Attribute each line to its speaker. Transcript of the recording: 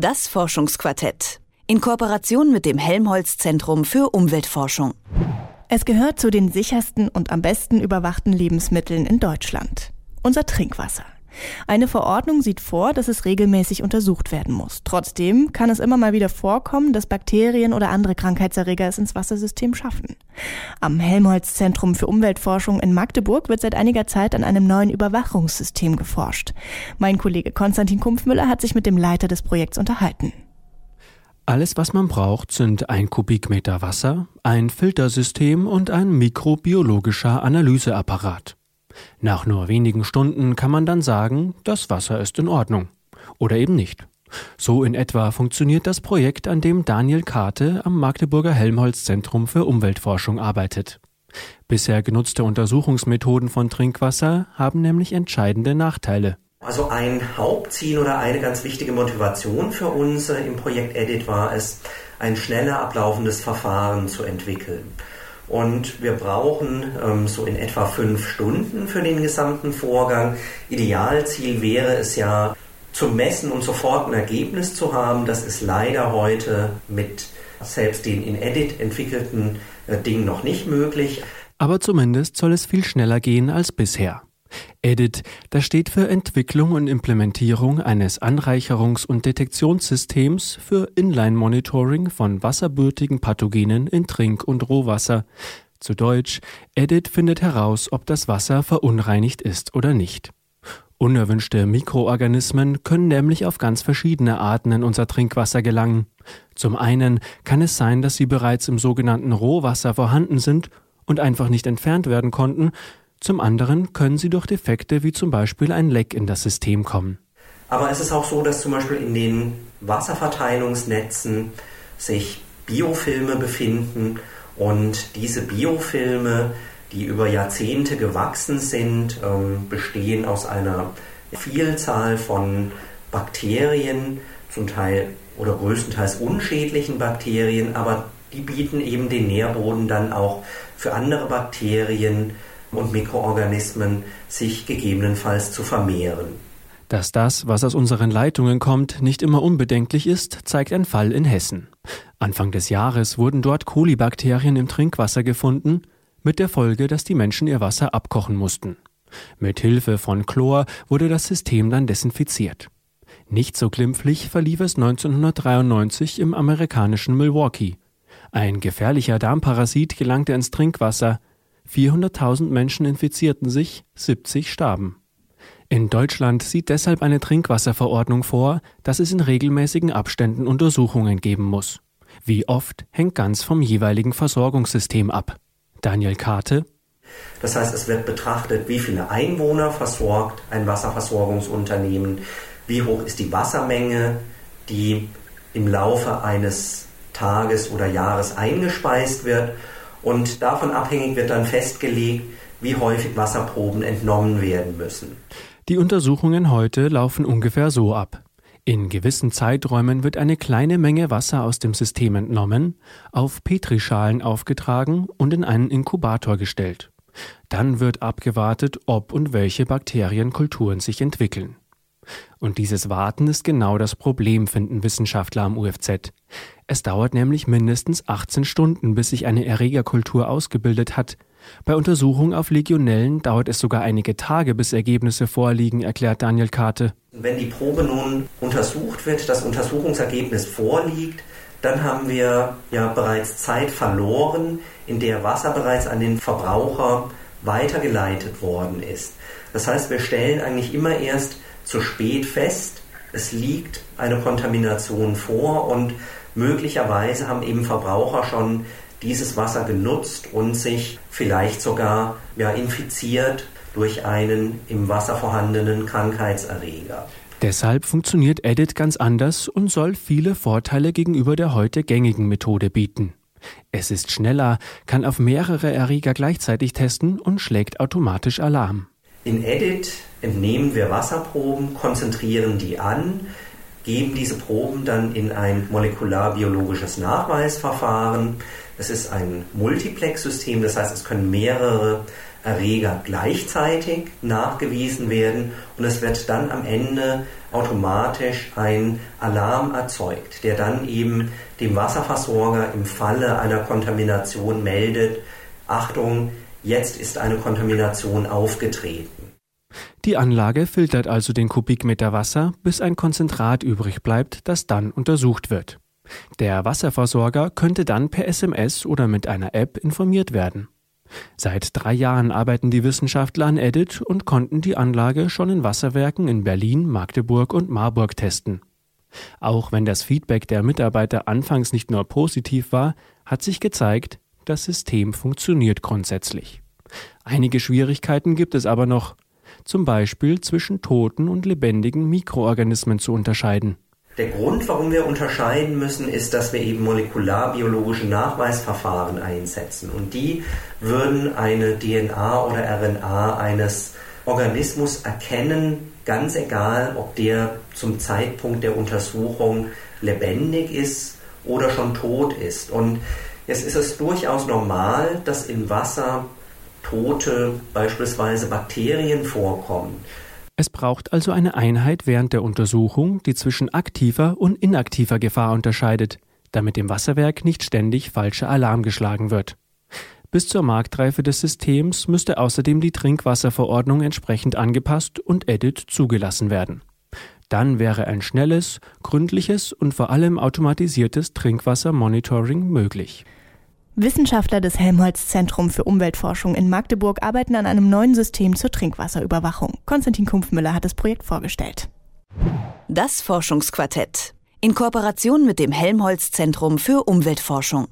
Speaker 1: Das Forschungsquartett. In Kooperation mit dem Helmholtz Zentrum für Umweltforschung.
Speaker 2: Es gehört zu den sichersten und am besten überwachten Lebensmitteln in Deutschland. Unser Trinkwasser. Eine Verordnung sieht vor, dass es regelmäßig untersucht werden muss. Trotzdem kann es immer mal wieder vorkommen, dass Bakterien oder andere Krankheitserreger es ins Wassersystem schaffen. Am Helmholtz Zentrum für Umweltforschung in Magdeburg wird seit einiger Zeit an einem neuen Überwachungssystem geforscht. Mein Kollege Konstantin Kumpfmüller hat sich mit dem Leiter des Projekts unterhalten.
Speaker 3: Alles, was man braucht, sind ein Kubikmeter Wasser, ein Filtersystem und ein mikrobiologischer Analyseapparat. Nach nur wenigen Stunden kann man dann sagen, das Wasser ist in Ordnung. Oder eben nicht. So in etwa funktioniert das Projekt, an dem Daniel Karte am Magdeburger Helmholtz Zentrum für Umweltforschung arbeitet. Bisher genutzte Untersuchungsmethoden von Trinkwasser haben nämlich entscheidende Nachteile.
Speaker 4: Also ein Hauptziel oder eine ganz wichtige Motivation für uns äh, im Projekt Edit war es, ein schneller ablaufendes Verfahren zu entwickeln. Und wir brauchen ähm, so in etwa fünf Stunden für den gesamten Vorgang. Idealziel wäre es ja, zu messen und sofort ein Ergebnis zu haben. Das ist leider heute mit selbst den in Edit entwickelten äh, Dingen noch nicht möglich.
Speaker 3: Aber zumindest soll es viel schneller gehen als bisher. EDIT, das steht für Entwicklung und Implementierung eines Anreicherungs- und Detektionssystems für Inline-Monitoring von wasserbürtigen Pathogenen in Trink- und Rohwasser. Zu Deutsch, EDIT findet heraus, ob das Wasser verunreinigt ist oder nicht. Unerwünschte Mikroorganismen können nämlich auf ganz verschiedene Arten in unser Trinkwasser gelangen. Zum einen kann es sein, dass sie bereits im sogenannten Rohwasser vorhanden sind und einfach nicht entfernt werden konnten, zum anderen können sie durch Defekte wie zum Beispiel ein Leck in das System kommen.
Speaker 4: Aber es ist auch so, dass zum Beispiel in den Wasserverteilungsnetzen sich Biofilme befinden und diese Biofilme, die über Jahrzehnte gewachsen sind, ähm, bestehen aus einer Vielzahl von Bakterien, zum Teil oder größtenteils unschädlichen Bakterien, aber die bieten eben den Nährboden dann auch für andere Bakterien, und Mikroorganismen sich gegebenenfalls zu vermehren.
Speaker 3: Dass das, was aus unseren Leitungen kommt, nicht immer unbedenklich ist, zeigt ein Fall in Hessen. Anfang des Jahres wurden dort Kolibakterien im Trinkwasser gefunden, mit der Folge, dass die Menschen ihr Wasser abkochen mussten. Mit Hilfe von Chlor wurde das System dann desinfiziert. Nicht so glimpflich verlief es 1993 im amerikanischen Milwaukee. Ein gefährlicher Darmparasit gelangte ins Trinkwasser, 400.000 Menschen infizierten sich, 70 starben. In Deutschland sieht deshalb eine Trinkwasserverordnung vor, dass es in regelmäßigen Abständen Untersuchungen geben muss. Wie oft hängt ganz vom jeweiligen Versorgungssystem ab. Daniel Karte.
Speaker 4: Das heißt, es wird betrachtet, wie viele Einwohner versorgt ein Wasserversorgungsunternehmen, wie hoch ist die Wassermenge, die im Laufe eines Tages oder Jahres eingespeist wird und davon abhängig wird dann festgelegt, wie häufig Wasserproben entnommen werden müssen.
Speaker 3: Die Untersuchungen heute laufen ungefähr so ab. In gewissen Zeiträumen wird eine kleine Menge Wasser aus dem System entnommen, auf Petrischalen aufgetragen und in einen Inkubator gestellt. Dann wird abgewartet, ob und welche Bakterienkulturen sich entwickeln. Und dieses Warten ist genau das Problem, finden Wissenschaftler am UFZ. Es dauert nämlich mindestens 18 Stunden, bis sich eine Erregerkultur ausgebildet hat. Bei Untersuchungen auf Legionellen dauert es sogar einige Tage, bis Ergebnisse vorliegen, erklärt Daniel Karte.
Speaker 4: Wenn die Probe nun untersucht wird, das Untersuchungsergebnis vorliegt, dann haben wir ja bereits Zeit verloren, in der Wasser bereits an den Verbraucher weitergeleitet worden ist. Das heißt, wir stellen eigentlich immer erst zu spät fest, es liegt eine Kontamination vor und möglicherweise haben eben Verbraucher schon dieses Wasser genutzt und sich vielleicht sogar ja, infiziert durch einen im Wasser vorhandenen Krankheitserreger.
Speaker 3: Deshalb funktioniert Edit ganz anders und soll viele Vorteile gegenüber der heute gängigen Methode bieten. Es ist schneller, kann auf mehrere Erreger gleichzeitig testen und schlägt automatisch Alarm.
Speaker 4: In Edit entnehmen wir Wasserproben, konzentrieren die an, geben diese Proben dann in ein molekularbiologisches Nachweisverfahren. Es ist ein Multiplex-System, das heißt, es können mehrere Erreger gleichzeitig nachgewiesen werden und es wird dann am Ende automatisch ein Alarm erzeugt, der dann eben dem Wasserversorger im Falle einer Kontamination meldet, Achtung, jetzt ist eine Kontamination aufgetreten.
Speaker 3: Die Anlage filtert also den Kubikmeter Wasser, bis ein Konzentrat übrig bleibt, das dann untersucht wird. Der Wasserversorger könnte dann per SMS oder mit einer App informiert werden. Seit drei Jahren arbeiten die Wissenschaftler an Edit und konnten die Anlage schon in Wasserwerken in Berlin, Magdeburg und Marburg testen. Auch wenn das Feedback der Mitarbeiter anfangs nicht nur positiv war, hat sich gezeigt, das System funktioniert grundsätzlich. Einige Schwierigkeiten gibt es aber noch, zum Beispiel zwischen toten und lebendigen Mikroorganismen zu unterscheiden.
Speaker 4: Der Grund, warum wir unterscheiden müssen, ist, dass wir eben molekularbiologische Nachweisverfahren einsetzen. Und die würden eine DNA oder RNA eines Organismus erkennen, ganz egal, ob der zum Zeitpunkt der Untersuchung lebendig ist oder schon tot ist. Und jetzt ist es durchaus normal, dass im Wasser tote beispielsweise Bakterien vorkommen.
Speaker 3: Es braucht also eine Einheit während der Untersuchung, die zwischen aktiver und inaktiver Gefahr unterscheidet, damit dem Wasserwerk nicht ständig falscher Alarm geschlagen wird. Bis zur Marktreife des Systems müsste außerdem die Trinkwasserverordnung entsprechend angepasst und Edit zugelassen werden. Dann wäre ein schnelles, gründliches und vor allem automatisiertes Trinkwassermonitoring möglich.
Speaker 2: Wissenschaftler des Helmholtz-Zentrum für Umweltforschung in Magdeburg arbeiten an einem neuen System zur Trinkwasserüberwachung. Konstantin Kumpfmüller hat das Projekt vorgestellt.
Speaker 1: Das Forschungsquartett in Kooperation mit dem Helmholtz-Zentrum für Umweltforschung.